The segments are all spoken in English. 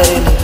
episode.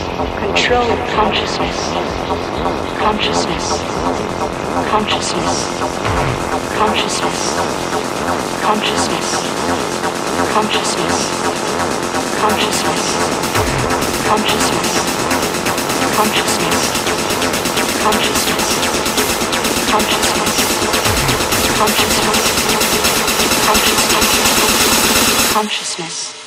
Control consciousness. Consciousness. Consciousness. Consciousness. Consciousness. Consciousness. Consciousness. Consciousness. Consciousness. Consciousness. Consciousness. Consciousness. Consciousness. Consciousness.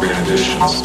Renditions.